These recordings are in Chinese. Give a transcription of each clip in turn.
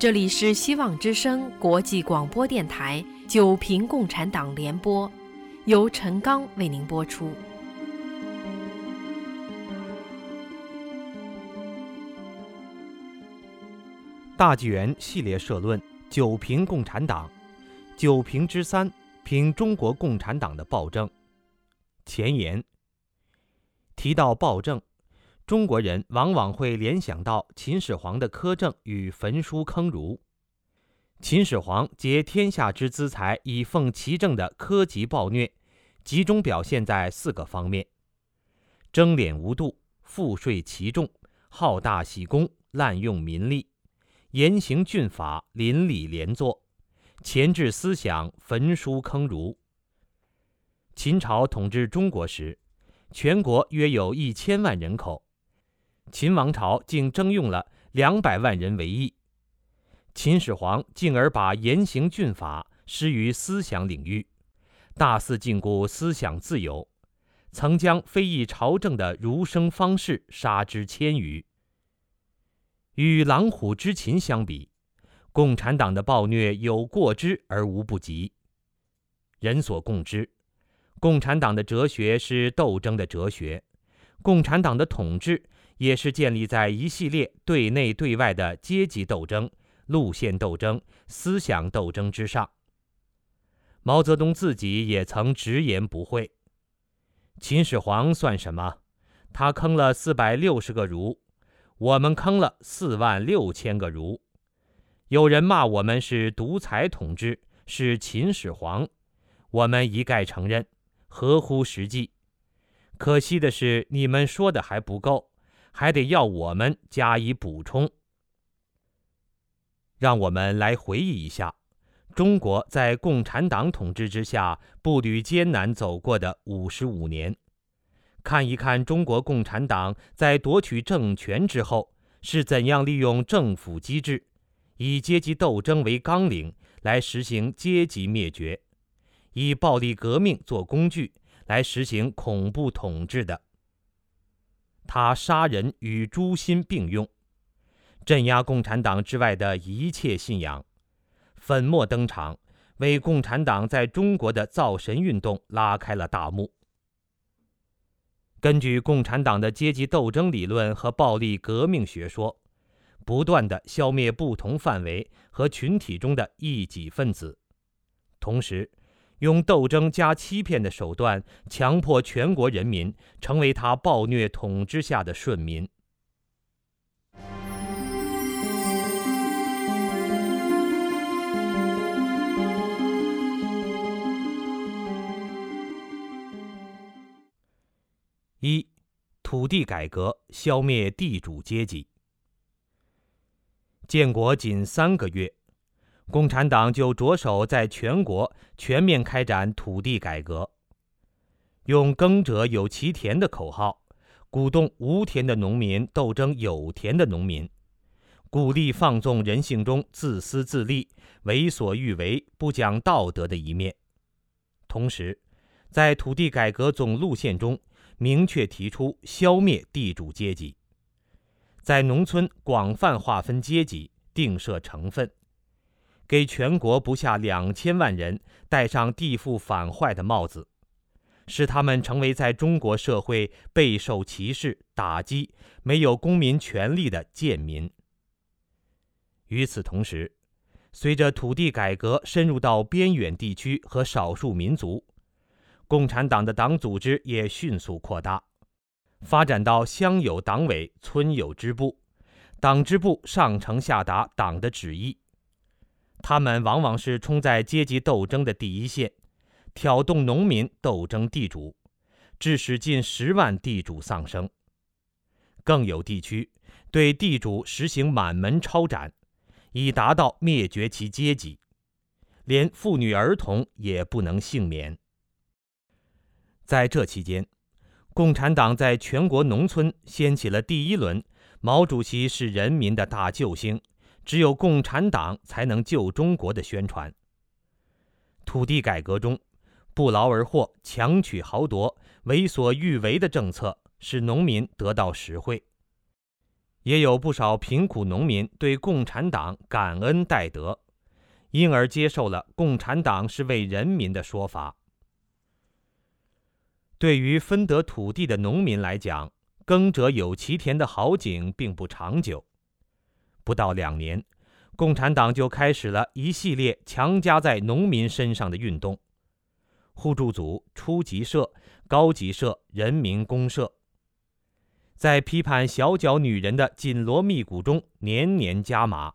这里是希望之声国际广播电台九平共产党联播，由陈刚为您播出。大纪元系列社论：九评共产党，九评之三，评中国共产党的暴政。前言提到暴政，中国人往往会联想到秦始皇的苛政与焚书坑儒。秦始皇借天下之资财以奉其政的苛疾暴虐，集中表现在四个方面：征敛无度，赋税奇重，好大喜功，滥用民力。严刑峻法，邻里连坐，钳制思想，焚书坑儒。秦朝统治中国时，全国约有一千万人口，秦王朝竟征用了两百万人为役。秦始皇进而把严刑峻法施于思想领域，大肆禁锢思想自由，曾将非议朝政的儒生方士杀之千余。与狼虎之秦相比，共产党的暴虐有过之而无不及。人所共知，共产党的哲学是斗争的哲学，共产党的统治也是建立在一系列对内对外的阶级斗争、路线斗争、思想斗争之上。毛泽东自己也曾直言不讳：“秦始皇算什么？他坑了四百六十个儒。”我们坑了四万六千个儒，有人骂我们是独裁统治，是秦始皇，我们一概承认，合乎实际。可惜的是，你们说的还不够，还得要我们加以补充。让我们来回忆一下，中国在共产党统治之下步履艰难走过的五十五年。看一看中国共产党在夺取政权之后是怎样利用政府机制，以阶级斗争为纲领来实行阶级灭绝，以暴力革命做工具来实行恐怖统治的。他杀人与诛心并用，镇压共产党之外的一切信仰，粉墨登场，为共产党在中国的造神运动拉开了大幕。根据共产党的阶级斗争理论和暴力革命学说，不断的消灭不同范围和群体中的异己分子，同时，用斗争加欺骗的手段强迫全国人民成为他暴虐统治下的顺民。一，土地改革消灭地主阶级。建国仅三个月，共产党就着手在全国全面开展土地改革，用“耕者有其田”的口号，鼓动无田的农民斗争有田的农民，鼓励放纵人性中自私自利、为所欲为、不讲道德的一面，同时，在土地改革总路线中。明确提出消灭地主阶级，在农村广泛划分阶级，定设成分，给全国不下两千万人戴上地富反坏的帽子，使他们成为在中国社会备受歧视、打击、没有公民权利的贱民。与此同时，随着土地改革深入到边远地区和少数民族。共产党的党组织也迅速扩大，发展到乡有党委，村有支部，党支部上呈下达党的旨意。他们往往是冲在阶级斗争的第一线，挑动农民斗争地主，致使近十万地主丧生。更有地区对地主实行满门抄斩，以达到灭绝其阶级，连妇女儿童也不能幸免。在这期间，共产党在全国农村掀起了第一轮“毛主席是人民的大救星，只有共产党才能救中国”的宣传。土地改革中，不劳而获、强取豪夺、为所欲为的政策使农民得到实惠。也有不少贫苦农民对共产党感恩戴德，因而接受了“共产党是为人民”的说法。对于分得土地的农民来讲，“耕者有其田”的好景并不长久。不到两年，共产党就开始了一系列强加在农民身上的运动：互助组、初级社、高级社、人民公社。在批判小脚女人的紧锣密鼓中，年年加码，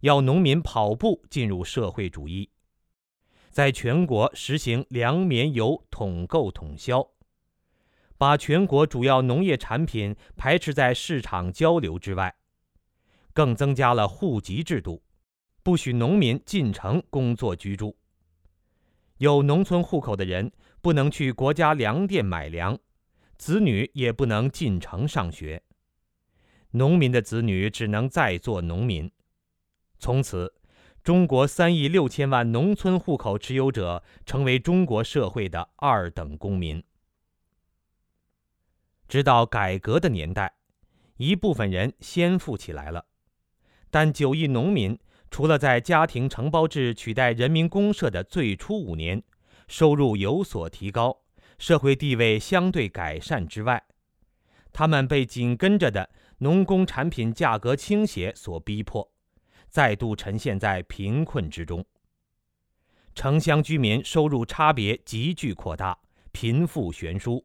要农民跑步进入社会主义，在全国实行粮棉油统购统销，把全国主要农业产品排斥在市场交流之外，更增加了户籍制度，不许农民进城工作居住，有农村户口的人不能去国家粮店买粮。子女也不能进城上学，农民的子女只能再做农民。从此，中国三亿六千万农村户口持有者成为中国社会的二等公民。直到改革的年代，一部分人先富起来了，但九亿农民除了在家庭承包制取代人民公社的最初五年，收入有所提高。社会地位相对改善之外，他们被紧跟着的农工产品价格倾斜所逼迫，再度沉陷在贫困之中。城乡居民收入差别急剧扩大，贫富悬殊，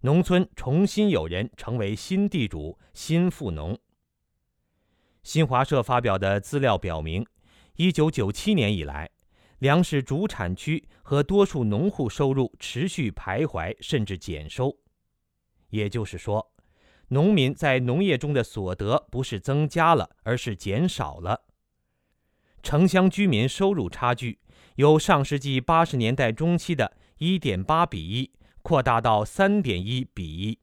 农村重新有人成为新地主、新富农。新华社发表的资料表明，一九九七年以来。粮食主产区和多数农户收入持续徘徊，甚至减收。也就是说，农民在农业中的所得不是增加了，而是减少了。城乡居民收入差距由上世纪八十年代中期的一点八比一扩大到三点一比一。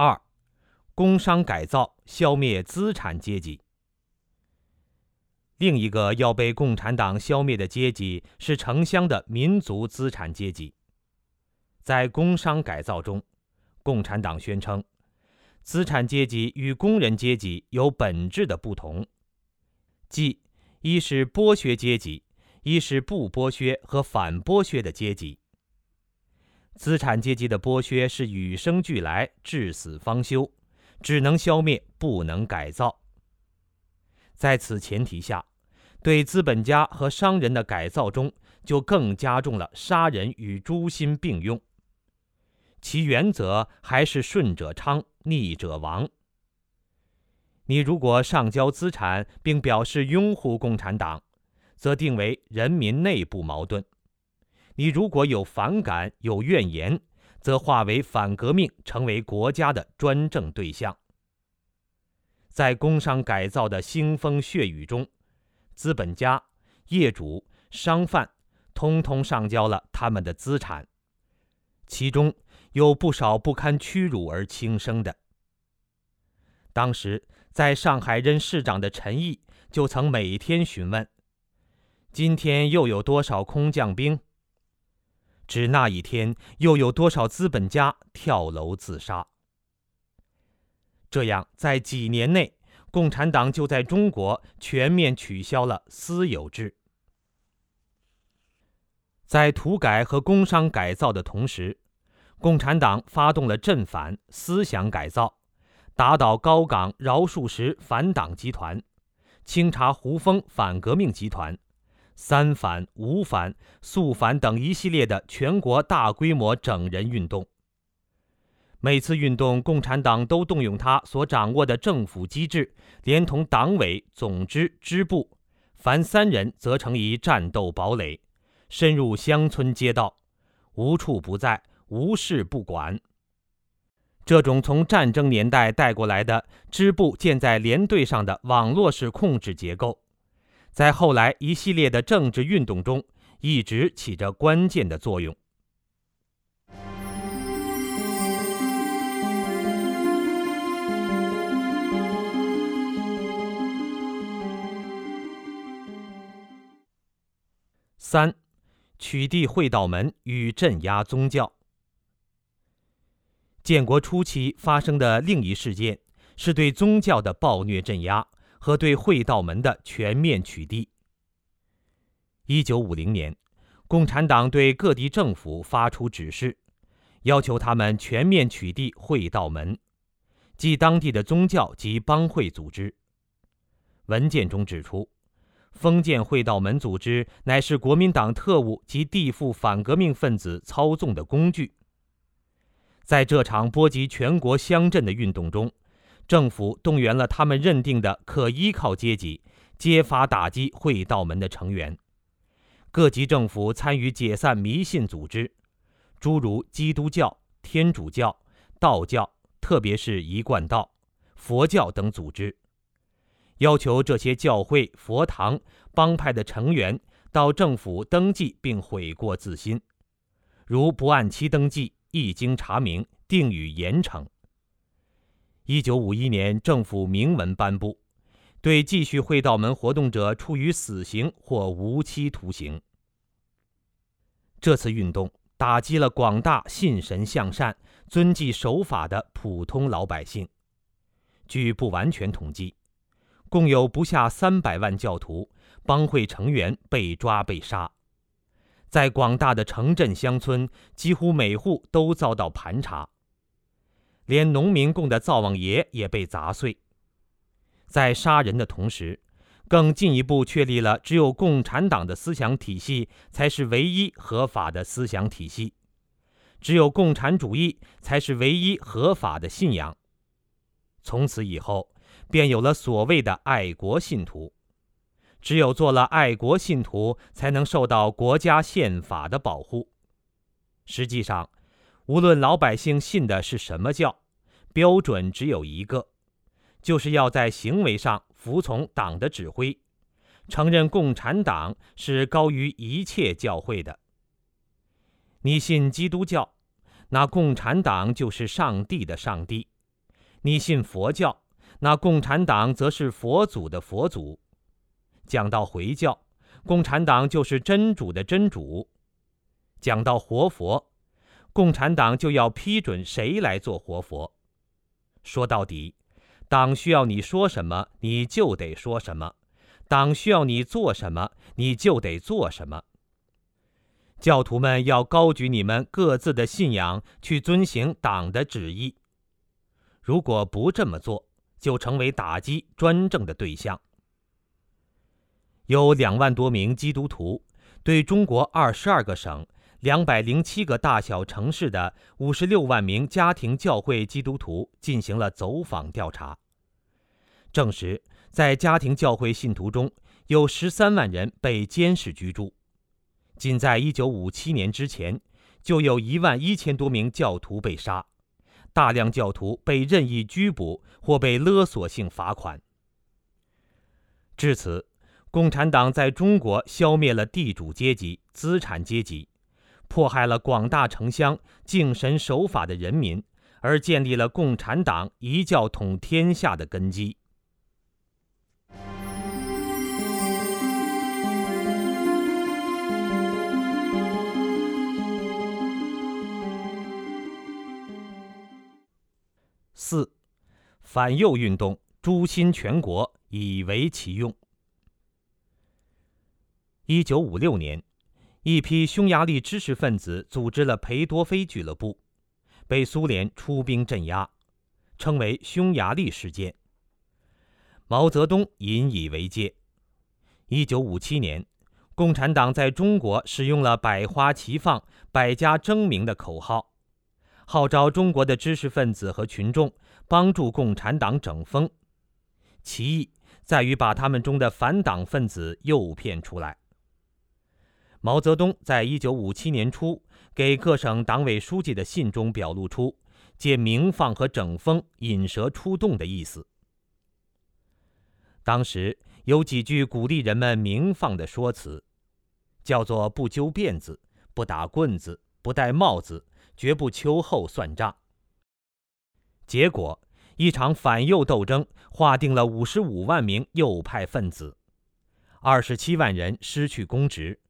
二，工商改造消灭资产阶级。另一个要被共产党消灭的阶级是城乡的民族资产阶级。在工商改造中，共产党宣称，资产阶级与工人阶级有本质的不同，即一是剥削阶级，一是不剥削和反剥削的阶级。资产阶级的剥削是与生俱来、至死方休，只能消灭，不能改造。在此前提下，对资本家和商人的改造中，就更加重了杀人与诛心并用。其原则还是顺者昌，逆者亡。你如果上交资产并表示拥护共产党，则定为人民内部矛盾。你如果有反感、有怨言，则化为反革命，成为国家的专政对象。在工商改造的腥风血雨中，资本家、业主、商贩，通通上交了他们的资产，其中有不少不堪屈辱而轻生的。当时在上海任市长的陈毅就曾每天询问：“今天又有多少空降兵？”指那一天又有多少资本家跳楼自杀？这样，在几年内，共产党就在中国全面取消了私有制。在土改和工商改造的同时，共产党发动了镇反思想改造，打倒高岗饶漱石反党集团，清查胡风反革命集团。三反、五反、肃反等一系列的全国大规模整人运动。每次运动，共产党都动用他所掌握的政府机制，连同党委、总支、支部，凡三人则成一战斗堡垒，深入乡村街道，无处不在，无事不管。这种从战争年代带过来的支部建在连队上的网络式控制结构。在后来一系列的政治运动中，一直起着关键的作用。三、取缔会道门与镇压宗教。建国初期发生的另一事件，是对宗教的暴虐镇压和对会道门的全面取缔。一九五零年，共产党对各地政府发出指示，要求他们全面取缔会道门，即当地的宗教及帮会组织。文件中指出，封建会道门组织乃是国民党特务及地富反革命分子操纵的工具。在这场波及全国乡镇的运动中，政府动员了他们认定的可依靠阶级，揭发打击会道门的成员。各级政府参与解散迷信组织，诸如基督教、天主教、道教，特别是一贯道、佛教等组织，要求这些教会、佛堂、帮派的成员到政府登记并悔过自新，如不按期登记。一经查明，定予严惩。一九五一年，政府明文颁布，对继续会道门活动者处以死刑或无期徒刑。这次运动打击了广大信神向善、遵纪守法的普通老百姓。据不完全统计，共有不下三百万教徒、帮会成员被抓被杀。在广大的城镇乡村，几乎每户都遭到盘查，连农民供的灶王爷也被砸碎。在杀人的同时，更进一步确立了只有共产党的思想体系才是唯一合法的思想体系，只有共产主义才是唯一合法的信仰。从此以后，便有了所谓的爱国信徒。只有做了爱国信徒，才能受到国家宪法的保护。实际上，无论老百姓信的是什么教，标准只有一个，就是要在行为上服从党的指挥，承认共产党是高于一切教会的。你信基督教，那共产党就是上帝的上帝；你信佛教，那共产党则是佛祖的佛祖。讲到回教，共产党就是真主的真主；讲到活佛，共产党就要批准谁来做活佛。说到底，党需要你说什么，你就得说什么；党需要你做什么，你就得做什么。教徒们要高举你们各自的信仰，去遵行党的旨意。如果不这么做，就成为打击专政的对象。有两万多名基督徒对中国二十二个省、两百零七个大小城市的五十六万名家庭教会基督徒进行了走访调查，证实在家庭教会信徒中有十三万人被监视居住。仅在一九五七年之前，就有一万一千多名教徒被杀，大量教徒被任意拘捕或被勒索性罚款。至此。共产党在中国消灭了地主阶级、资产阶级，迫害了广大城乡敬神守法的人民，而建立了共产党一教统天下的根基。四，反右运动诛心全国，以为其用。一九五六年，一批匈牙利知识分子组织了裴多菲俱乐部，被苏联出兵镇压，称为匈牙利事件。毛泽东引以为戒。一九五七年，共产党在中国使用了“百花齐放，百家争鸣”的口号，号召中国的知识分子和群众帮助共产党整风，其意在于把他们中的反党分子诱骗出来。毛泽东在一九五七年初给各省党委书记的信中表露出借鸣放和整风引蛇出洞的意思。当时有几句鼓励人们鸣放的说辞，叫做“不揪辫子，不打棍子，不戴帽子，绝不秋后算账”。结果，一场反右斗争划定了五十五万名右派分子，二十七万人失去公职。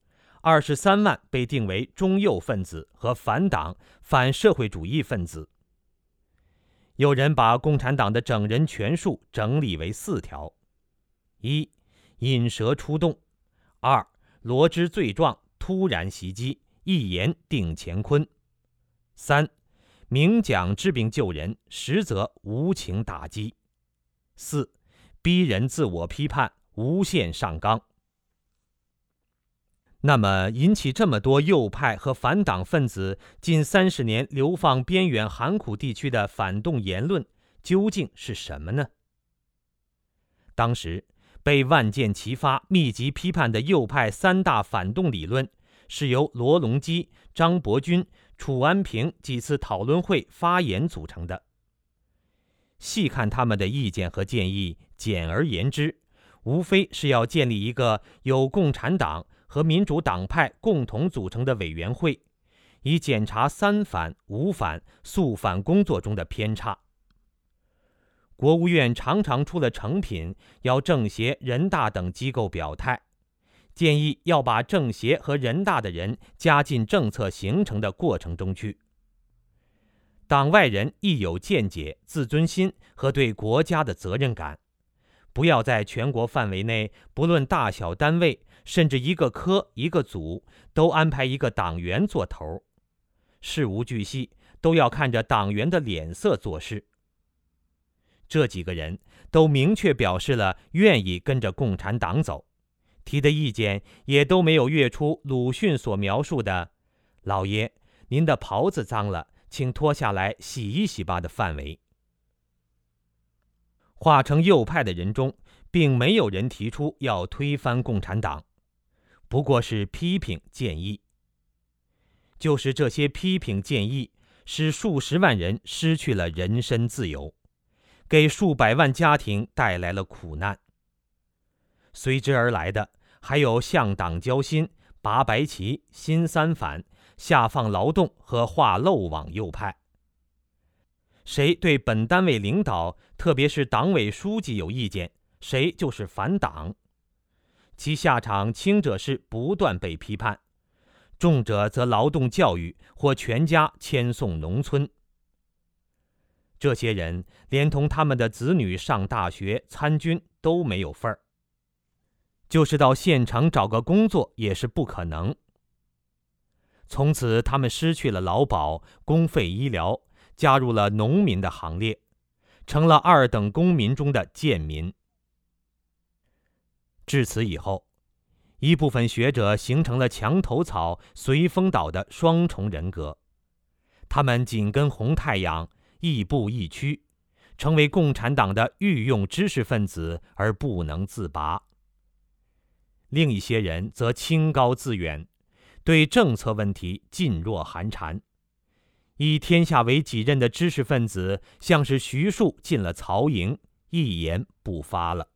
二十三万被定为中右分子和反党、反社会主义分子。有人把共产党的整人权术整理为四条：一、引蛇出洞；二、罗织罪状，突然袭击，一言定乾坤；三、明讲治病救人，实则无情打击；四、逼人自我批判，无限上纲。那么，引起这么多右派和反党分子近三十年流放边远寒苦地区的反动言论，究竟是什么呢？当时被万箭齐发、密集批判的右派三大反动理论，是由罗隆基、张伯钧、楚安平几次讨论会发言组成的。细看他们的意见和建议，简而言之，无非是要建立一个有共产党。和民主党派共同组成的委员会，以检查三反、五反、肃反工作中的偏差。国务院常常出了成品，要政协、人大等机构表态，建议要把政协和人大的人加进政策形成的过程中去。党外人亦有见解、自尊心和对国家的责任感，不要在全国范围内，不论大小单位。甚至一个科、一个组都安排一个党员做头，事无巨细都要看着党员的脸色做事。这几个人都明确表示了愿意跟着共产党走，提的意见也都没有越出鲁迅所描述的“老爷，您的袍子脏了，请脱下来洗一洗吧”的范围。化成右派的人中，并没有人提出要推翻共产党。不过是批评建议，就是这些批评建议，使数十万人失去了人身自由，给数百万家庭带来了苦难。随之而来的还有向党交心、拔白旗、新三反、下放劳动和画漏网右派。谁对本单位领导，特别是党委书记有意见，谁就是反党。其下场轻者是不断被批判，重者则劳动教育或全家迁送农村。这些人连同他们的子女上大学、参军都没有份儿，就是到县城找个工作也是不可能。从此，他们失去了劳保、公费医疗，加入了农民的行列，成了二等公民中的贱民。至此以后，一部分学者形成了墙头草、随风倒的双重人格，他们紧跟红太阳，亦步亦趋，成为共产党的御用知识分子而不能自拔。另一些人则清高自远，对政策问题噤若寒蝉，以天下为己任的知识分子，像是徐庶进了曹营，一言不发了。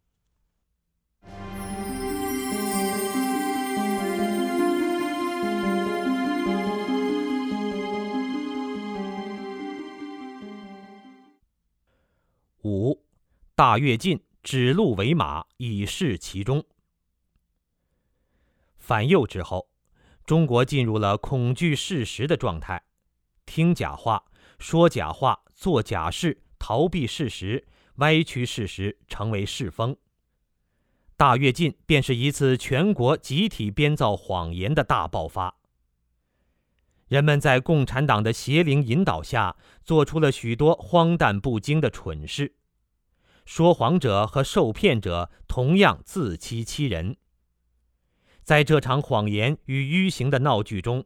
五，大跃进指鹿为马，以示其中。反右之后，中国进入了恐惧事实的状态，听假话、说假话、做假事、逃避事实、歪曲事实，成为世风。大跃进便是一次全国集体编造谎言的大爆发。人们在共产党的邪灵引导下，做出了许多荒诞不经的蠢事。说谎者和受骗者同样自欺欺人。在这场谎言与迂行的闹剧中，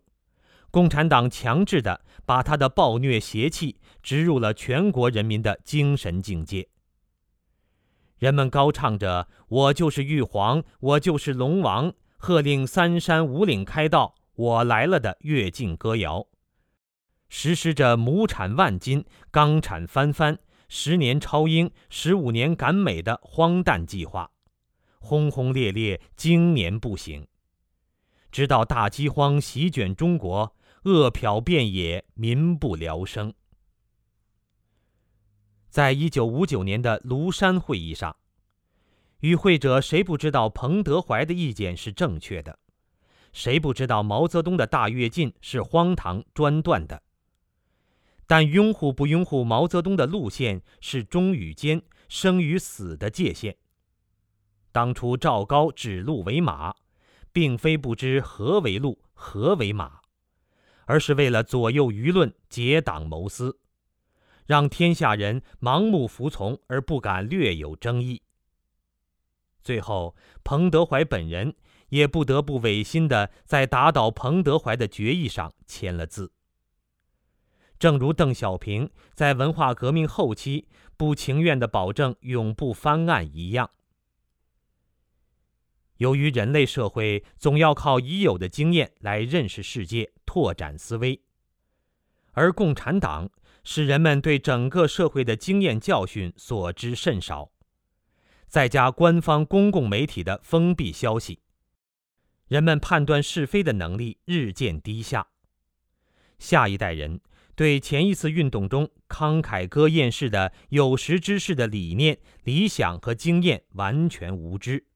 共产党强制地把他的暴虐邪气植入了全国人民的精神境界。人们高唱着“我就是玉皇，我就是龙王”，喝令三山五岭开道。我来了的跃进歌谣，实施着亩产万斤、钢产翻番、十年超英、十五年赶美的荒诞计划，轰轰烈烈，经年不醒，直到大饥荒席卷中国，饿殍遍野，民不聊生。在一九五九年的庐山会议上，与会者谁不知道彭德怀的意见是正确的？谁不知道毛泽东的大跃进是荒唐专断的？但拥护不拥护毛泽东的路线是忠与奸、生与死的界限。当初赵高指鹿为马，并非不知何为鹿、何为马，而是为了左右舆论、结党谋私，让天下人盲目服从而不敢略有争议。最后，彭德怀本人。也不得不违心的在打倒彭德怀的决议上签了字。正如邓小平在文化革命后期不情愿的保证永不翻案一样。由于人类社会总要靠已有的经验来认识世界、拓展思维，而共产党使人们对整个社会的经验教训所知甚少，再加官方公共媒体的封闭消息。人们判断是非的能力日渐低下，下一代人对前一次运动中慷慨歌艳式的有识之士的理念、理想和经验完全无知，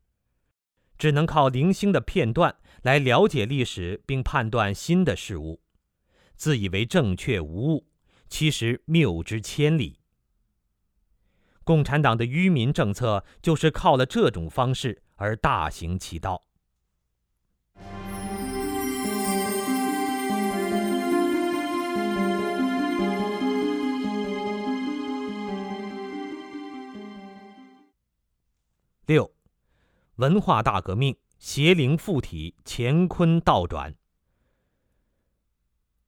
只能靠零星的片段来了解历史并判断新的事物，自以为正确无误，其实谬之千里。共产党的愚民政策就是靠了这种方式而大行其道。六，文化大革命邪灵附体，乾坤倒转。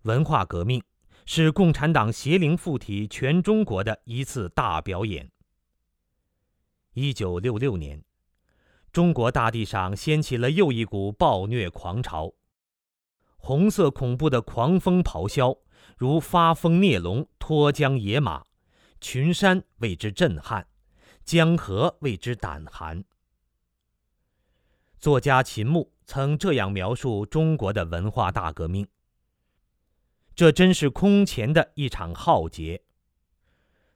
文化革命是共产党邪灵附体全中国的一次大表演。一九六六年，中国大地上掀起了又一股暴虐狂潮，红色恐怖的狂风咆哮，如发疯孽龙脱缰野马，群山为之震撼。江河为之胆寒。作家秦牧曾这样描述中国的文化大革命：这真是空前的一场浩劫。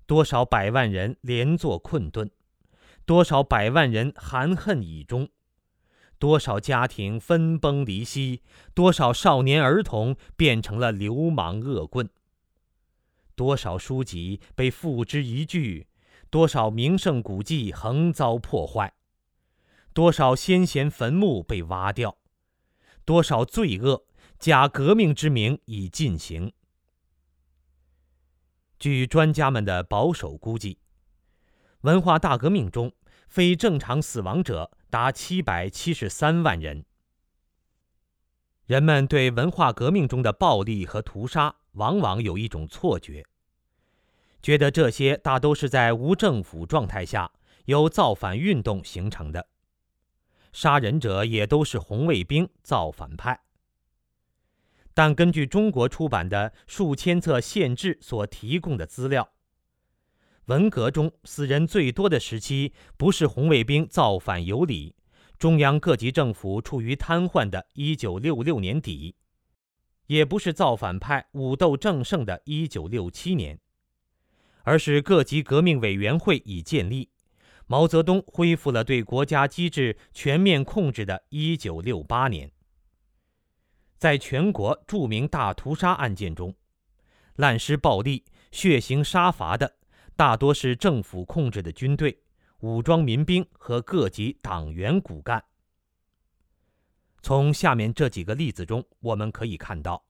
多少百万人连坐困顿，多少百万人含恨以终，多少家庭分崩离析，多少少年儿童变成了流氓恶棍，多少书籍被付之一炬。多少名胜古迹横遭破坏，多少先贤坟墓被挖掉，多少罪恶假革命之名已进行。据专家们的保守估计，文化大革命中非正常死亡者达七百七十三万人。人们对文化革命中的暴力和屠杀，往往有一种错觉。觉得这些大都是在无政府状态下由造反运动形成的，杀人者也都是红卫兵造反派。但根据中国出版的数千册县志所提供的资料，文革中死人最多的时期不是红卫兵造反有理，中央各级政府处于瘫痪的1966年底，也不是造反派武斗正盛的1967年。而是各级革命委员会已建立，毛泽东恢复了对国家机制全面控制的1968年。在全国著名大屠杀案件中，滥施暴力、血腥杀伐的大多是政府控制的军队、武装民兵和各级党员骨干。从下面这几个例子中，我们可以看到。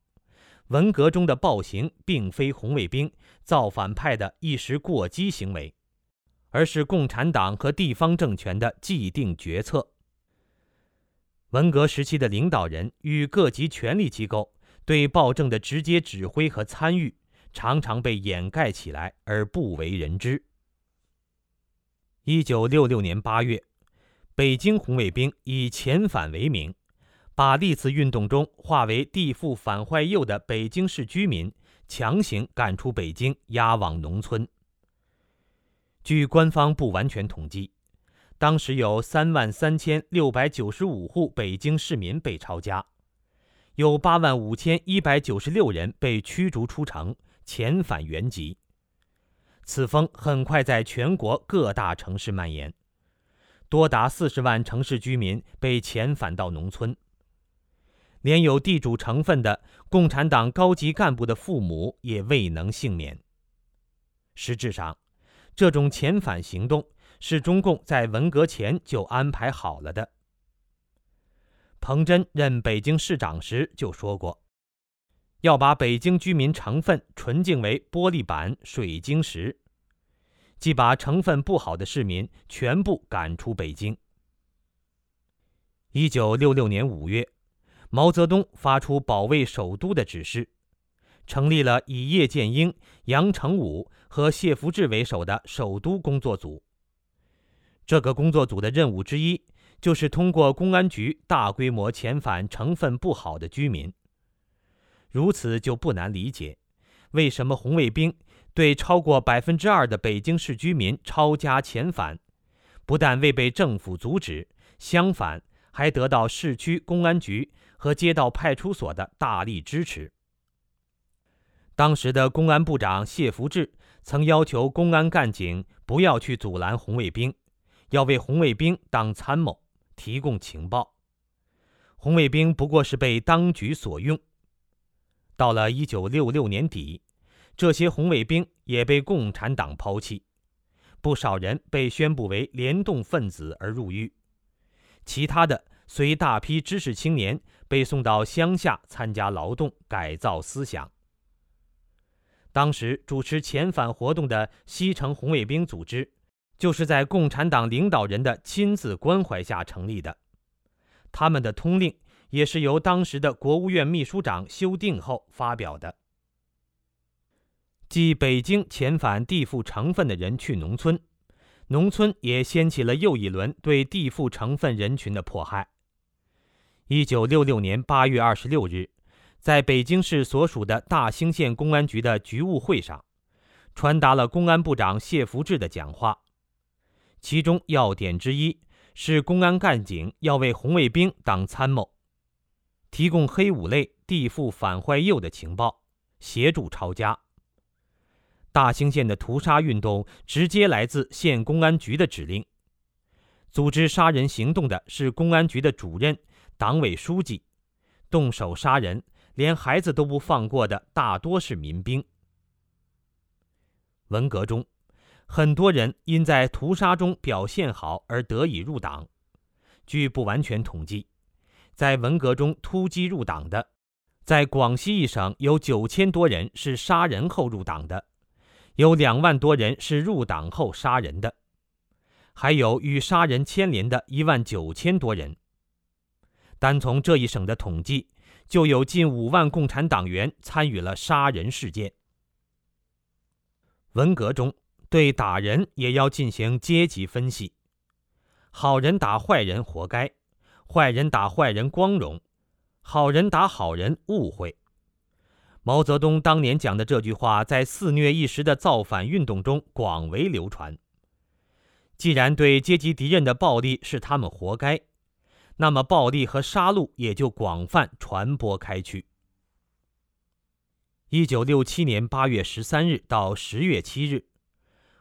文革中的暴行并非红卫兵造反派的一时过激行为，而是共产党和地方政权的既定决策。文革时期的领导人与各级权力机构对暴政的直接指挥和参与，常常被掩盖起来而不为人知。一九六六年八月，北京红卫兵以遣返为名。把历次运动中化为地富反坏右的北京市居民强行赶出北京，押往农村。据官方不完全统计，当时有三万三千六百九十五户北京市民被抄家，有八万五千一百九十六人被驱逐出城，遣返原籍。此风很快在全国各大城市蔓延，多达四十万城市居民被遣返到农村。连有地主成分的共产党高级干部的父母也未能幸免。实质上，这种遣返行动是中共在文革前就安排好了的。彭真任北京市长时就说过，要把北京居民成分纯净为玻璃板、水晶石，即把成分不好的市民全部赶出北京。一九六六年五月。毛泽东发出保卫首都的指示，成立了以叶剑英、杨成武和谢福治为首的首都工作组。这个工作组的任务之一，就是通过公安局大规模遣返成分不好的居民。如此就不难理解，为什么红卫兵对超过百分之二的北京市居民抄家遣返，不但未被政府阻止，相反还得到市区公安局。和街道派出所的大力支持。当时的公安部长谢福治曾要求公安干警不要去阻拦红卫兵，要为红卫兵当参谋，提供情报。红卫兵不过是被当局所用。到了一九六六年底，这些红卫兵也被共产党抛弃，不少人被宣布为联动分子而入狱，其他的。随大批知识青年被送到乡下参加劳动，改造思想。当时主持遣返活动的西城红卫兵组织，就是在共产党领导人的亲自关怀下成立的。他们的通令也是由当时的国务院秘书长修订后发表的。即北京遣返地富成分的人去农村，农村也掀起了又一轮对地富成分人群的迫害。一九六六年八月二十六日，在北京市所属的大兴县公安局的局务会上，传达了公安部长谢福治的讲话。其中要点之一是，公安干警要为红卫兵当参谋，提供黑五类、地富反坏右的情报，协助抄家。大兴县的屠杀运动直接来自县公安局的指令，组织杀人行动的是公安局的主任。党委书记动手杀人，连孩子都不放过的大多是民兵。文革中，很多人因在屠杀中表现好而得以入党。据不完全统计，在文革中突击入党的，在广西一省有九千多人是杀人后入党的，有两万多人是入党后杀人的，还有与杀人牵连的一万九千多人。单从这一省的统计，就有近五万共产党员参与了杀人事件。文革中，对打人也要进行阶级分析：好人打坏人活该，坏人打坏人光荣，好人打好人误会。毛泽东当年讲的这句话，在肆虐一时的造反运动中广为流传。既然对阶级敌人的暴力是他们活该。那么，暴力和杀戮也就广泛传播开去。一九六七年八月十三日到十月七日，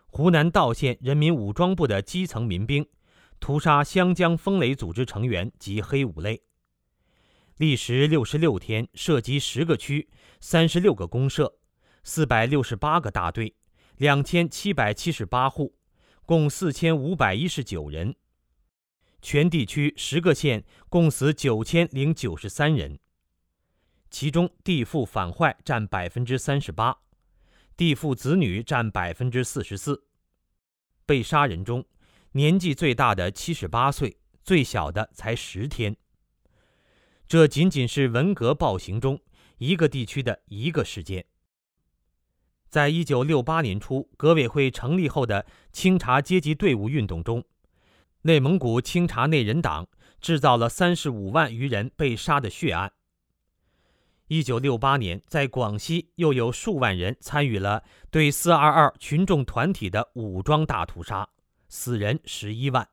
湖南道县人民武装部的基层民兵屠杀湘江风雷组织成员及黑五类，历时六十六天，涉及十个区、三十六个公社、四百六十八个大队、两千七百七十八户，共四千五百一十九人。全地区十个县共死九千零九十三人，其中地富反坏占百分之三十八，地富子女占百分之四十四。被杀人中，年纪最大的七十八岁，最小的才十天。这仅仅是文革暴行中一个地区的一个事件。在一九六八年初，革委会成立后的清查阶级队伍运动中。内蒙古清查内人党制造了三十五万余人被杀的血案。一九六八年，在广西又有数万人参与了对四二二群众团体的武装大屠杀，死人十一万。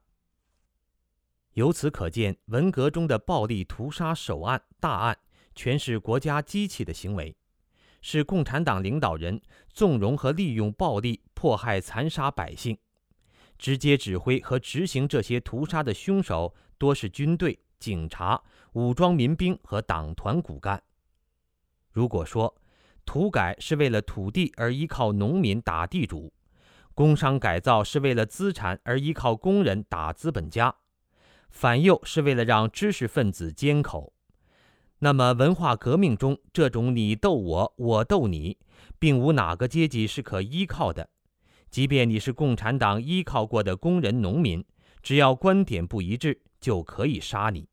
由此可见，文革中的暴力屠杀首案大案，全是国家机器的行为，是共产党领导人纵容和利用暴力迫害残杀百姓。直接指挥和执行这些屠杀的凶手多是军队、警察、武装民兵和党团骨干。如果说土改是为了土地而依靠农民打地主，工商改造是为了资产而依靠工人打资本家，反右是为了让知识分子缄口，那么文化革命中这种你斗我，我斗你，并无哪个阶级是可依靠的。即便你是共产党依靠过的工人、农民，只要观点不一致，就可以杀你。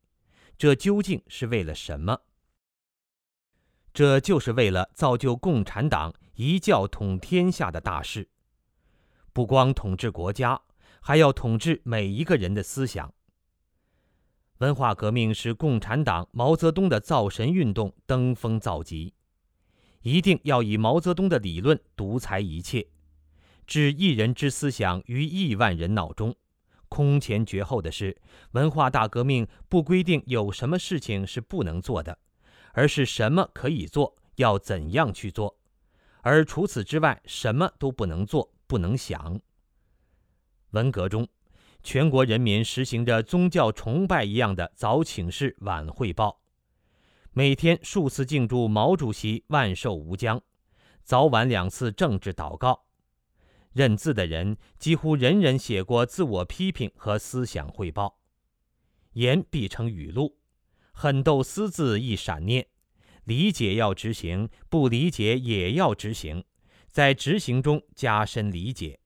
这究竟是为了什么？这就是为了造就共产党一教统天下的大事。不光统治国家，还要统治每一个人的思想。文化革命是共产党毛泽东的造神运动登峰造极，一定要以毛泽东的理论独裁一切。置一人之思想于亿万人脑中，空前绝后的是，文化大革命不规定有什么事情是不能做的，而是什么可以做，要怎样去做，而除此之外，什么都不能做，不能想。文革中，全国人民实行着宗教崇拜一样的早请示晚汇报，每天数次敬祝毛主席万寿无疆，早晚两次政治祷告。认字的人几乎人人写过自我批评和思想汇报，言必成语录，狠斗私字一闪念，理解要执行，不理解也要执行，在执行中加深理解。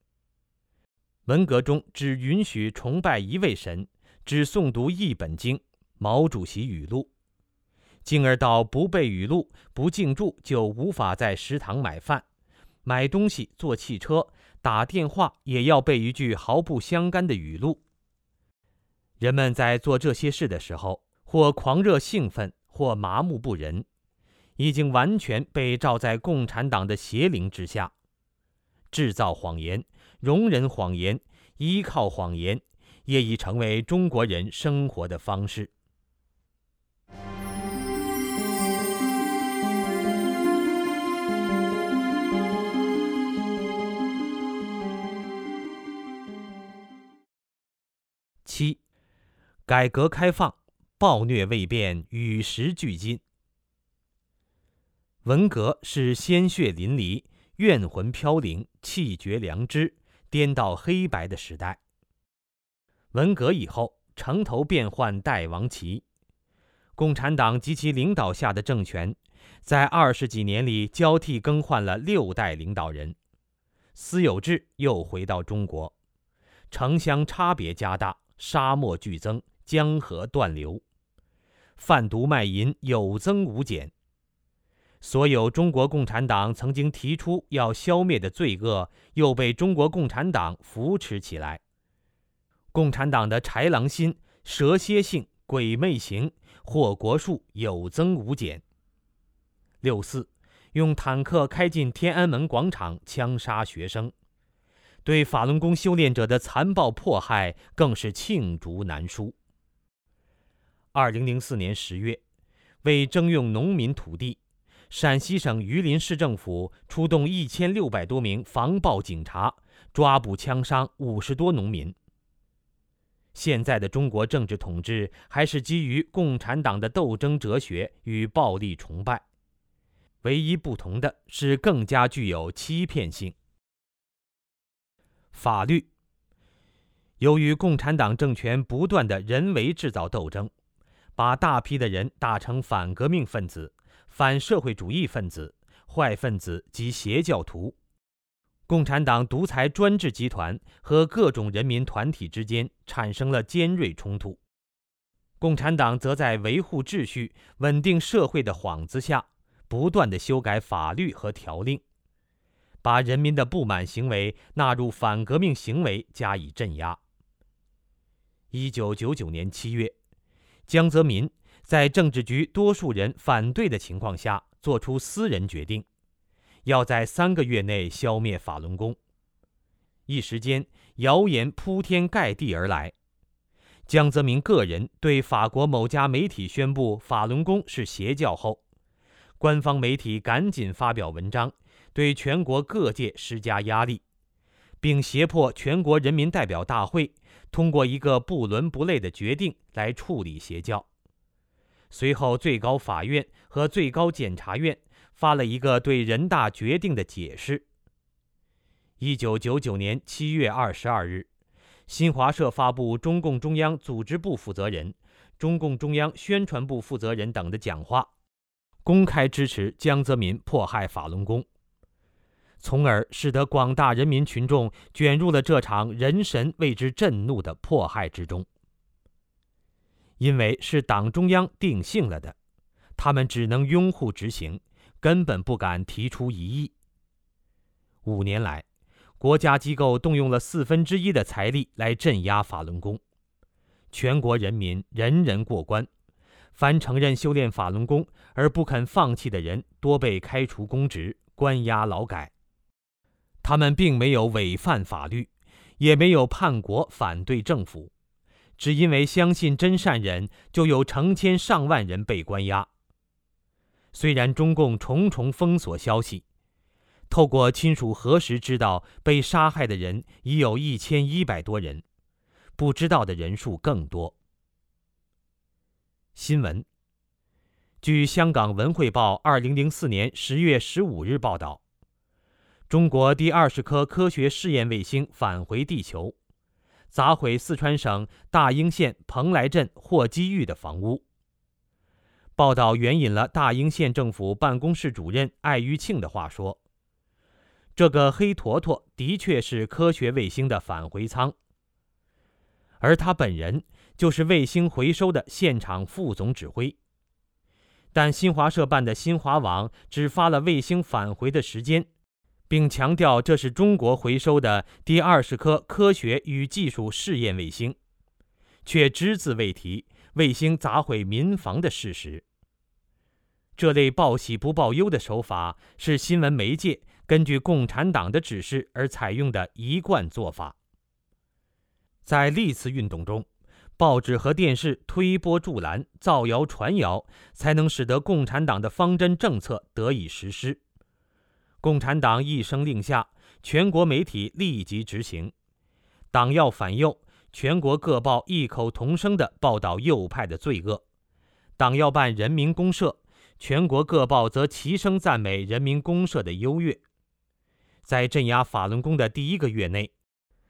文革中只允许崇拜一位神，只诵读一本经，毛主席语录，进而到不背语录、不敬注就无法在食堂买饭、买东西、坐汽车。打电话也要背一句毫不相干的语录。人们在做这些事的时候，或狂热兴奋，或麻木不仁，已经完全被罩在共产党的邪灵之下。制造谎言、容忍谎言、依靠谎言，也已成为中国人生活的方式。七，改革开放暴虐未变，与时俱进。文革是鲜血淋漓、怨魂飘零、气绝良知、颠倒黑白的时代。文革以后，城头变换代王旗，共产党及其领导下的政权，在二十几年里交替更换了六代领导人，私有制又回到中国，城乡差别加大。沙漠剧增，江河断流，贩毒卖淫有增无减。所有中国共产党曾经提出要消灭的罪恶，又被中国共产党扶持起来。共产党的豺狼心、蛇蝎性、鬼魅行，祸国数有增无减。六四，用坦克开进天安门广场，枪杀学生。对法轮功修炼者的残暴迫害更是罄竹难书。二零零四年十月，为征用农民土地，陕西省榆林市政府出动一千六百多名防暴警察，抓捕枪伤五十多农民。现在的中国政治统治还是基于共产党的斗争哲学与暴力崇拜，唯一不同的是更加具有欺骗性。法律。由于共产党政权不断的人为制造斗争，把大批的人打成反革命分子、反社会主义分子、坏分子及邪教徒，共产党独裁专制集团和各种人民团体之间产生了尖锐冲突。共产党则在维护秩序、稳定社会的幌子下，不断的修改法律和条令。把人民的不满行为纳入反革命行为加以镇压。一九九九年七月，江泽民在政治局多数人反对的情况下，做出私人决定，要在三个月内消灭法轮功。一时间，谣言铺天盖地而来。江泽民个人对法国某家媒体宣布法轮功是邪教后，官方媒体赶紧发表文章。对全国各界施加压力，并胁迫全国人民代表大会通过一个不伦不类的决定来处理邪教。随后，最高法院和最高检察院发了一个对人大决定的解释。一九九九年七月二十二日，新华社发布中共中央组织部负责人、中共中央宣传部负责人等的讲话，公开支持江泽民迫害法轮功，从而使得广大人民群众卷入了这场人神为之震怒的迫害之中。因为是党中央定性了的，他们只能拥护执行，根本不敢提出异议。五年来，国家机构动用了四分之一的财力来镇压法轮功，全国人民人人过关，凡承认修炼法轮功而不肯放弃的人，多被开除公职、关押劳改。他们并没有违反法律，也没有叛国反对政府。只因为相信真善人，就有成千上万人被关押。虽然中共重重封锁消息，透过亲属核实知道被杀害的人已有一千一百多人，不知道的人数更多。新闻：据香港文汇报二零零四年十月十五日报道，中国第二十颗科学试验卫星返回地球。砸毁四川省大英县蓬莱镇霍基玉的房屋。报道援引了大英县政府办公室主任艾玉庆的话说：“这个黑坨坨的确是科学卫星的返回舱，而他本人就是卫星回收的现场副总指挥。但新华社办的新华网只发了卫星返回的时间。”并强调这是中国回收的第二十颗科学与技术试验卫星，却只字未提卫星砸毁民房的事实。这类报喜不报忧的手法是新闻媒介根据共产党的指示而采用的一贯做法。在历次运动中，报纸和电视推波助澜、造谣传谣，才能使得共产党的方针政策得以实施。共产党一声令下，全国媒体立即执行。党要反右，全国各报异口同声地报道右派的罪恶；党要办人民公社，全国各报则齐声赞美人民公社的优越。在镇压法轮功的第一个月内，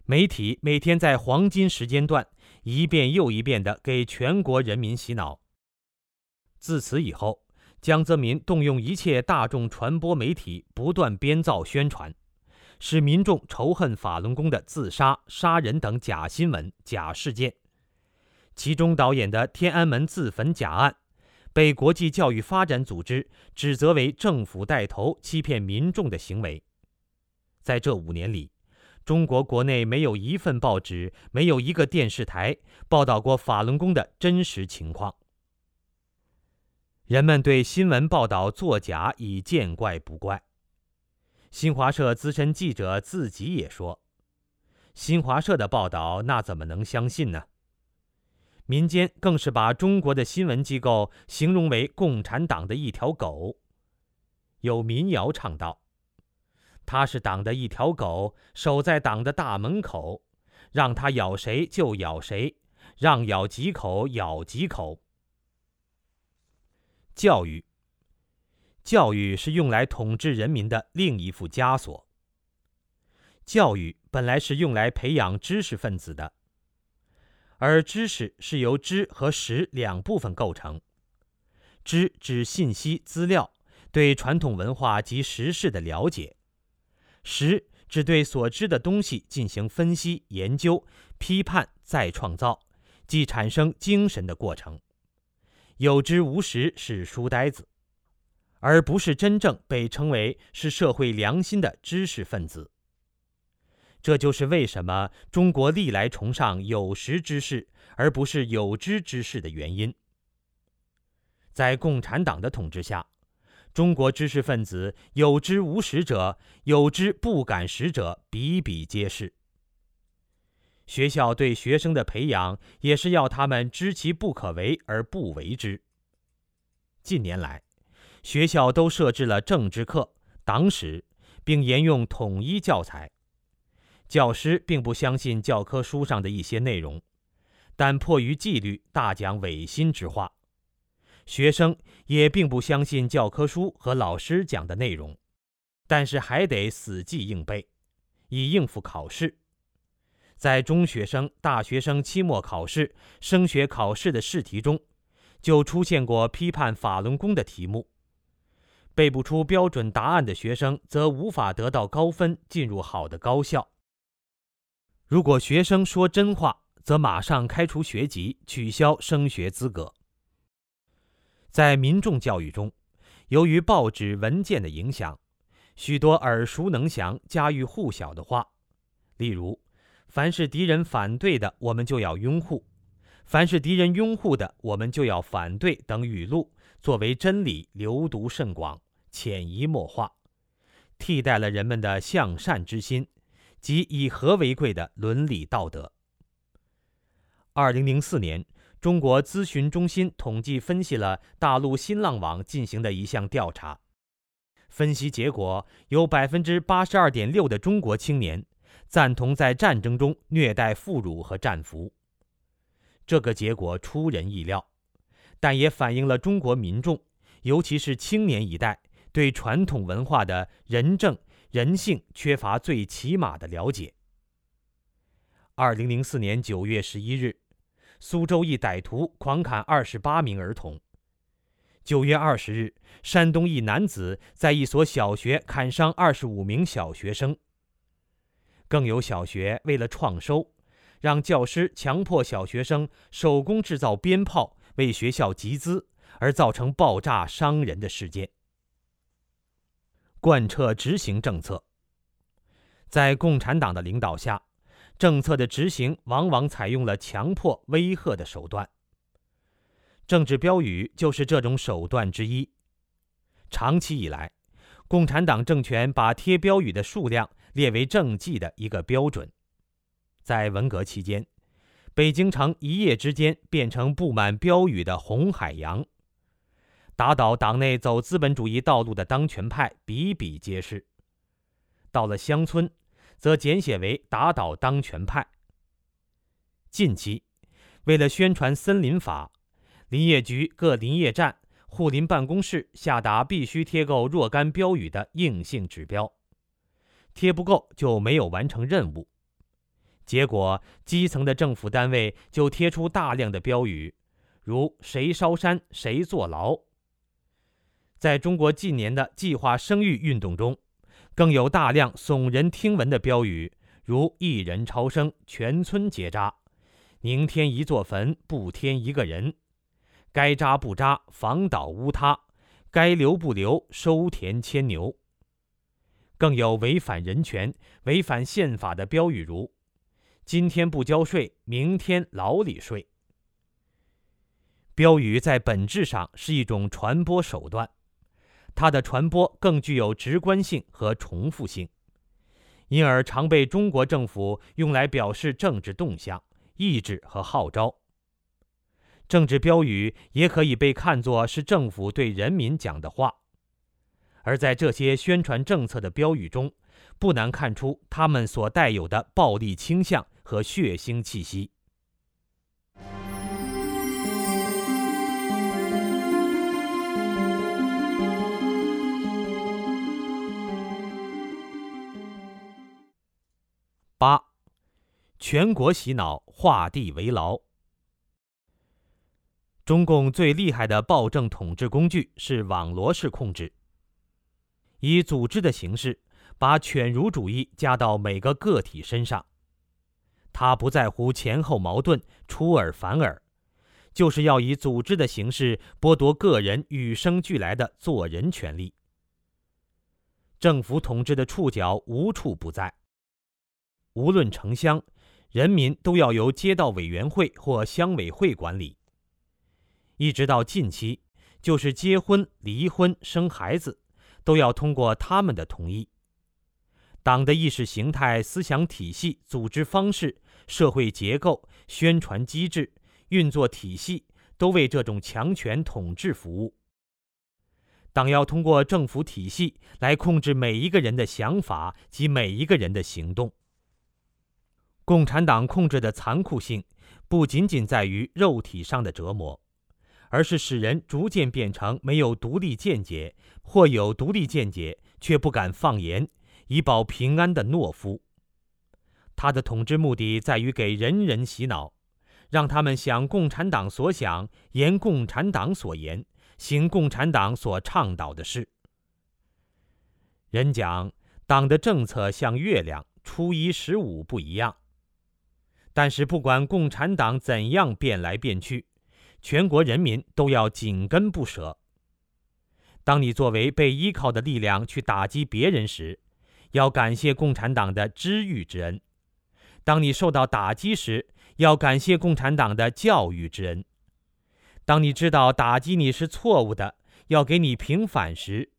媒体每天在黄金时间段一遍又一遍地给全国人民洗脑。自此以后。江泽民动用一切大众传播媒体，不断编造宣传，使民众仇恨法轮功的自杀、杀人等假新闻、假事件。其中导演的天安门自焚假案，被国际教育发展组织指责为政府带头欺骗民众的行为。在这五年里，中国国内没有一份报纸、没有一个电视台报道过法轮功的真实情况。人们对新闻报道作假已见怪不怪。新华社资深记者自己也说：“新华社的报道那怎么能相信呢？”民间更是把中国的新闻机构形容为共产党的一条狗。有民谣唱道：“他是党的一条狗，守在党的大门口，让他咬谁就咬谁，让咬几口咬几口。”教育，教育是用来统治人民的另一副枷锁。教育本来是用来培养知识分子的，而知识是由知和识两部分构成。知指信息资料，对传统文化及时事的了解；识指对所知的东西进行分析、研究、批判、再创造，即产生精神的过程。有知无识是书呆子，而不是真正被称为是社会良心的知识分子。这就是为什么中国历来崇尚有识之士，而不是有知之士的原因。在共产党的统治下，中国知识分子有知无识者、有知不敢识者比比皆是。学校对学生的培养，也是要他们知其不可为而不为之。近年来，学校都设置了政治课、党史，并沿用统一教材。教师并不相信教科书上的一些内容，但迫于纪律，大讲违心之话。学生也并不相信教科书和老师讲的内容，但是还得死记硬背，以应付考试。在中学生、大学生期末考试、升学考试的试题中，就出现过批判法轮功的题目。背不出标准答案的学生，则无法得到高分，进入好的高校。如果学生说真话，则马上开除学籍，取消升学资格。在民众教育中，由于报纸文件的影响，许多耳熟能详、家喻户晓的话，例如“凡是敌人反对的，我们就要拥护；凡是敌人拥护的，我们就要反对”等语录，作为真理流毒甚广，潜移默化，替代了人们的向善之心及以和为贵的伦理道德。二零零四年。中国咨询中心统计分析了大陆新浪网进行的一项调查，分析结果有百分之八十二点六的中国青年赞同在战争中虐待妇孺和战俘。这个结果出人意料，但也反映了中国民众，尤其是青年一代对传统文化的仁政人性缺乏最起码的了解。二零零四年九月十一日。苏州一歹徒狂砍二十八名儿童。九月二十日，山东一男子在一所小学砍伤二十五名小学生。更有小学为了创收，让教师强迫小学生手工制造鞭炮为学校集资，而造成爆炸伤人的事件。贯彻执行政策，在共产党的领导下。政策的执行往往采用了强迫、威吓的手段。政治标语就是这种手段之一。长期以来，共产党政权把贴标语的数量列为政绩的一个标准。在文革期间，北京城一夜之间变成布满标语的红海洋，打倒党内走资本主义道路的当权派比比皆是。到了乡村。则简写为“打倒当权派”。近期，为了宣传森林法，林业局各林业站、护林办公室下达必须贴够若干标语的硬性指标，贴不够就没有完成任务。结果，基层的政府单位就贴出大量的标语，如“谁烧山谁坐牢”。在中国近年的计划生育运动中，更有大量耸人听闻的标语，如“一人超生，全村结扎”，“宁添一座坟，不添一个人”，“该扎不扎，房倒屋塌”，“该留不留，收田牵牛”。更有违反人权、违反宪法的标语，如“今天不交税，明天牢里睡”。标语在本质上是一种传播手段。它的传播更具有直观性和重复性，因而常被中国政府用来表示政治动向、意志和号召。政治标语也可以被看作是政府对人民讲的话，而在这些宣传政策的标语中，不难看出他们所带有的暴力倾向和血腥气息。八，全国洗脑，画地为牢。中共最厉害的暴政统治工具是网罗式控制，以组织的形式把犬儒主义加到每个个体身上。他不在乎前后矛盾、出尔反尔，就是要以组织的形式剥夺个人与生俱来的做人权利。政府统治的触角无处不在。无论城乡，人民都要由街道委员会或乡委会管理。一直到近期，就是结婚、离婚、生孩子，都要通过他们的同意。党的意识形态、思想体系、组织方式、社会结构、宣传机制、运作体系，都为这种强权统治服务。党要通过政府体系来控制每一个人的想法及每一个人的行动。共产党控制的残酷性，不仅仅在于肉体上的折磨，而是使人逐渐变成没有独立见解，或有独立见解却不敢放言，以保平安的懦夫。他的统治目的在于给人人洗脑，让他们想共产党所想，言共产党所言，行共产党所倡导的事。人讲党的政策像月亮，初一十五不一样。但是不管共产党怎样变来变去，全国人民都要紧跟不舍。当你作为被依靠的力量去打击别人时，要感谢共产党的知遇之恩；当你受到打击时，要感谢共产党的教育之恩；当你知道打击你是错误的，要给你平反时，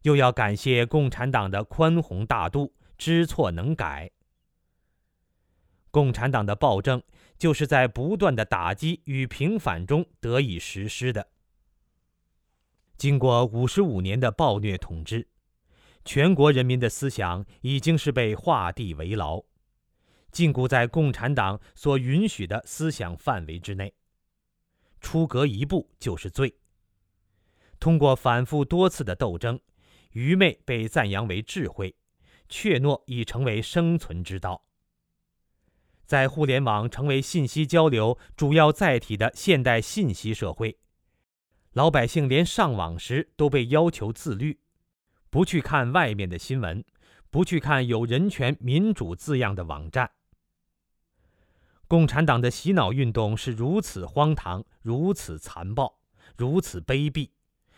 又要感谢共产党的宽宏大度，知错能改。共产党的暴政就是在不断的打击与平反中得以实施的。经过五十五年的暴虐统治，全国人民的思想已经是被画地为牢，禁锢在共产党所允许的思想范围之内。出格一步就是罪。通过反复多次的斗争，愚昧被赞扬为智慧，怯懦已成为生存之道。在互联网成为信息交流主要载体的现代信息社会，老百姓连上网时都被要求自律，不去看外面的新闻，不去看有人权、民主字样的网站。共产党的洗脑运动是如此荒唐，如此残暴，如此卑鄙，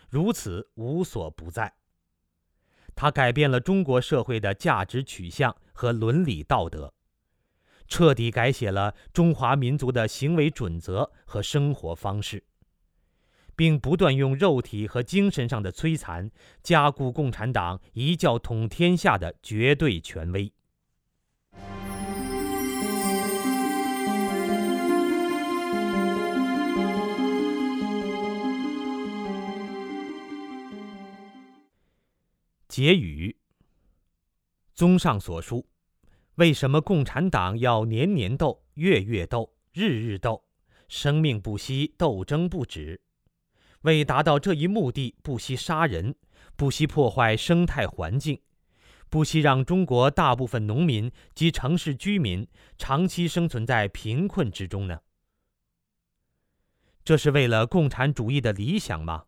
如此无所不在。它改变了中国社会的价值取向和伦理道德。彻底改写了中华民族的行为准则和生活方式，并不断用肉体和精神上的摧残加固共产党一教统天下的绝对权威。结语：综上所述。为什么共产党要年年斗、月月斗、日日斗，生命不息，斗争不止？为达到这一目的，不惜杀人，不惜破坏生态环境，不惜让中国大部分农民及城市居民长期生存在贫困之中呢？这是为了共产主义的理想吗？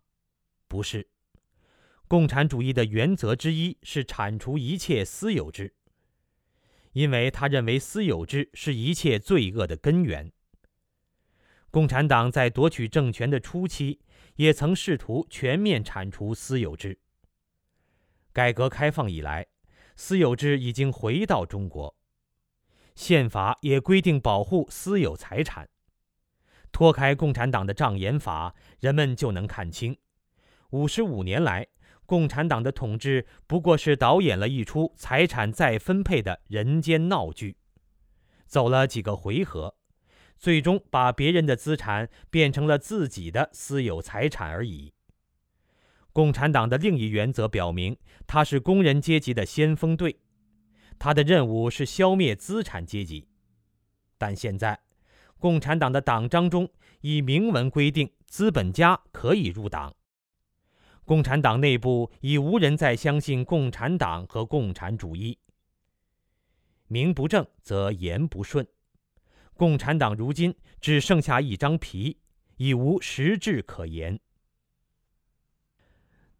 不是。共产主义的原则之一是铲除一切私有制。因为他认为私有制是一切罪恶的根源。共产党在夺取政权的初期，也曾试图全面铲除私有制。改革开放以来，私有制已经回到中国，宪法也规定保护私有财产。脱开共产党的障眼法，人们就能看清，五十五年来。共产党的统治不过是导演了一出财产再分配的人间闹剧，走了几个回合，最终把别人的资产变成了自己的私有财产而已。共产党的另一原则表明，他是工人阶级的先锋队，他的任务是消灭资产阶级。但现在，共产党的党章中已明文规定，资本家可以入党。共产党内部已无人再相信共产党和共产主义。名不正则言不顺，共产党如今只剩下一张皮，已无实质可言。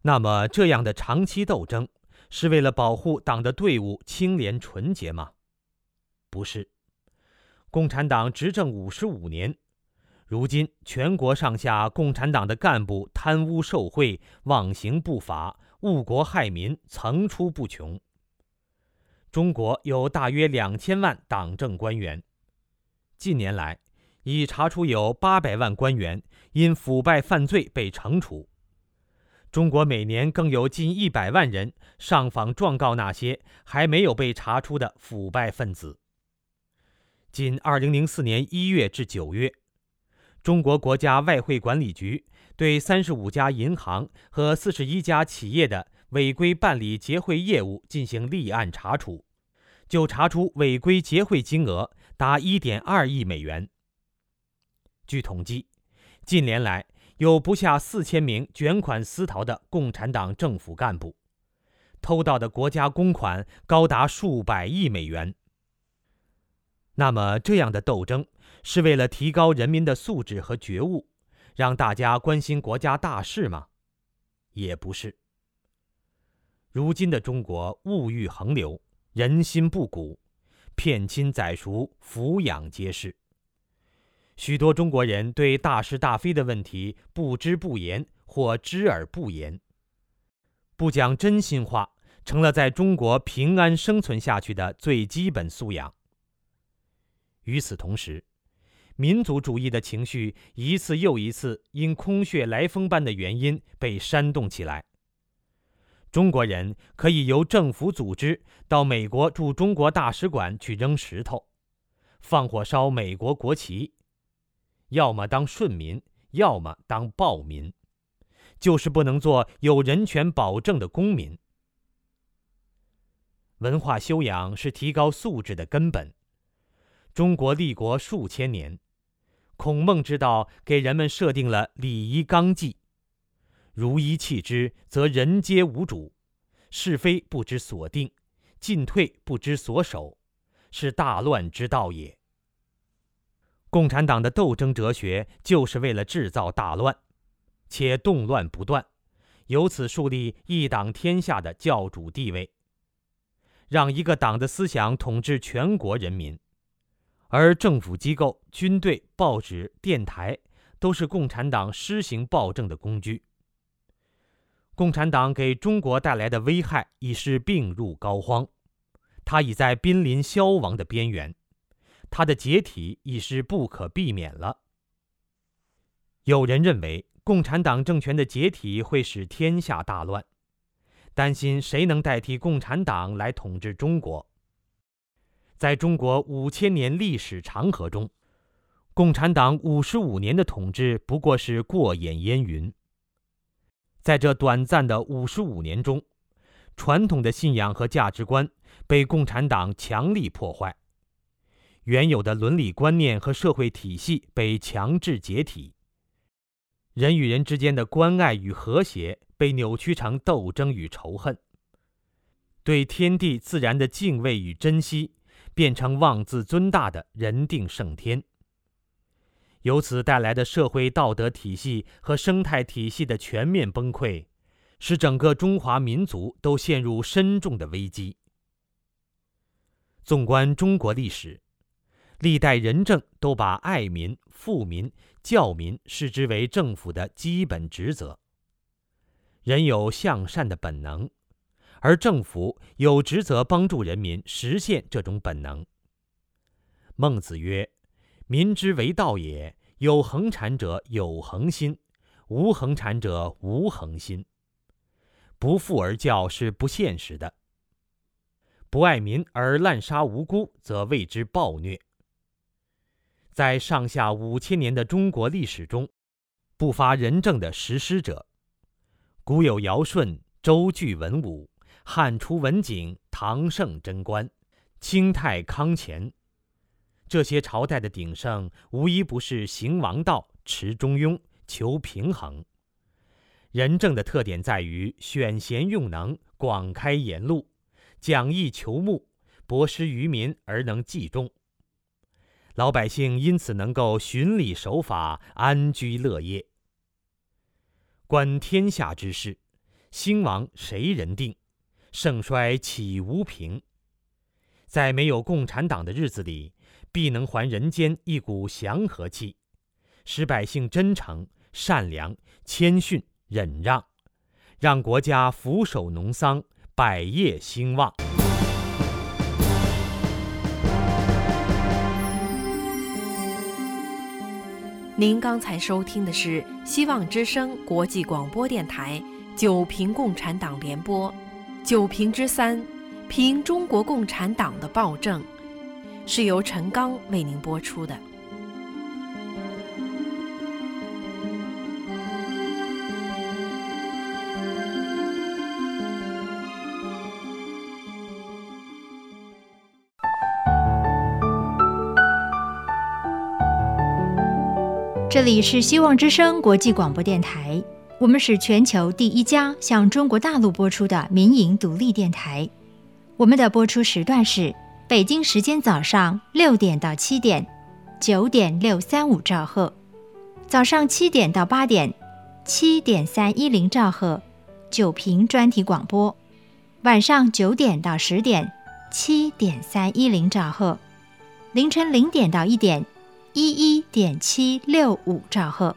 那么，这样的长期斗争是为了保护党的队伍清廉纯洁吗？不是，共产党执政五十五年。如今，全国上下共产党的干部贪污受贿、妄行不法、误国害民，层出不穷。中国有大约两千万党政官员，近年来已查出有八百万官员因腐败犯罪被惩处。中国每年更有近一百万人上访状告那些还没有被查出的腐败分子。仅二零零四年一月至九月。中国国家外汇管理局对三十五家银行和四十一家企业的违规办理结汇业务进行立案查处，就查出违规结汇金额达一点二亿美元。据统计，近年来有不下四千名卷款私逃的共产党政府干部，偷盗的国家公款高达数百亿美元。那么，这样的斗争是为了提高人民的素质和觉悟，让大家关心国家大事吗？也不是。如今的中国物欲横流，人心不古，骗亲宰熟、抚养皆是。许多中国人对大是大非的问题不知不言或知而不言，不讲真心话，成了在中国平安生存下去的最基本素养。与此同时，民族主义的情绪一次又一次因空穴来风般的原因被煽动起来。中国人可以由政府组织到美国驻中国大使馆去扔石头，放火烧美国国旗。要么当顺民，要么当暴民，就是不能做有人权保证的公民。文化修养是提高素质的根本。中国立国数千年，孔孟之道给人们设定了礼仪纲纪：如一弃之，则人皆无主；是非不知所定，进退不知所守，是大乱之道也。共产党的斗争哲学就是为了制造大乱，且动乱不断，由此树立一党天下的教主地位，让一个党的思想统治全国人民，而政府机构、军队、报纸、电台都是共产党施行暴政的工具。共产党给中国带来的危害已是病入膏肓，它已在濒临消亡的边缘。它的解体已是不可避免了。有人认为，共产党政权的解体会使天下大乱，担心谁能代替共产党来统治中国。在中国五千年历史长河中，共产党五十五年的统治不过是过眼烟云。在这短暂的五十五年中，传统的信仰和价值观被共产党强力破坏。原有的伦理观念和社会体系被强制解体，人与人之间的关爱与和谐被扭曲成斗争与仇恨，对天地自然的敬畏与珍惜变成妄自尊大的人定胜天。由此带来的社会道德体系和生态体系的全面崩溃，使整个中华民族都陷入深重的危机。纵观中国历史。历代仁政都把爱民、富民、教民视之为政府的基本职责。人有向善的本能，而政府有职责帮助人民实现这种本能。孟子曰：“民之为道也，有恒产者有恒心，无恒产者无恒心。不富而教是不现实的。不爱民而滥杀无辜，则谓之暴虐。”在上下五千年的中国历史中，不乏仁政的实施者。古有尧舜、周具文武、汉初文景、唐盛贞观、清太康乾，这些朝代的鼎盛，无一不是行王道、持中庸、求平衡。仁政的特点在于选贤用能、广开言路、讲义求目、博施于民而能济众。老百姓因此能够循礼守法，安居乐业。观天下之事，兴亡谁人定？盛衰岂无凭？在没有共产党的日子里，必能还人间一股祥和气，使百姓真诚、善良、谦逊、忍让，让国家俯首农桑，百业兴旺。您刚才收听的是希望之声国际广播电台《九评共产党联播》，九评之三，评中国共产党的暴政，是由陈刚为您播出的。这里是希望之声国际广播电台，我们是全球第一家向中国大陆播出的民营独立电台。我们的播出时段是北京时间早上六点到七点，九点六三五兆赫；早上七点到八点，七点三一零兆赫，九频专题广播；晚上九点到十点，七点三一零兆赫；凌晨零点到一点。一一点七六五兆赫。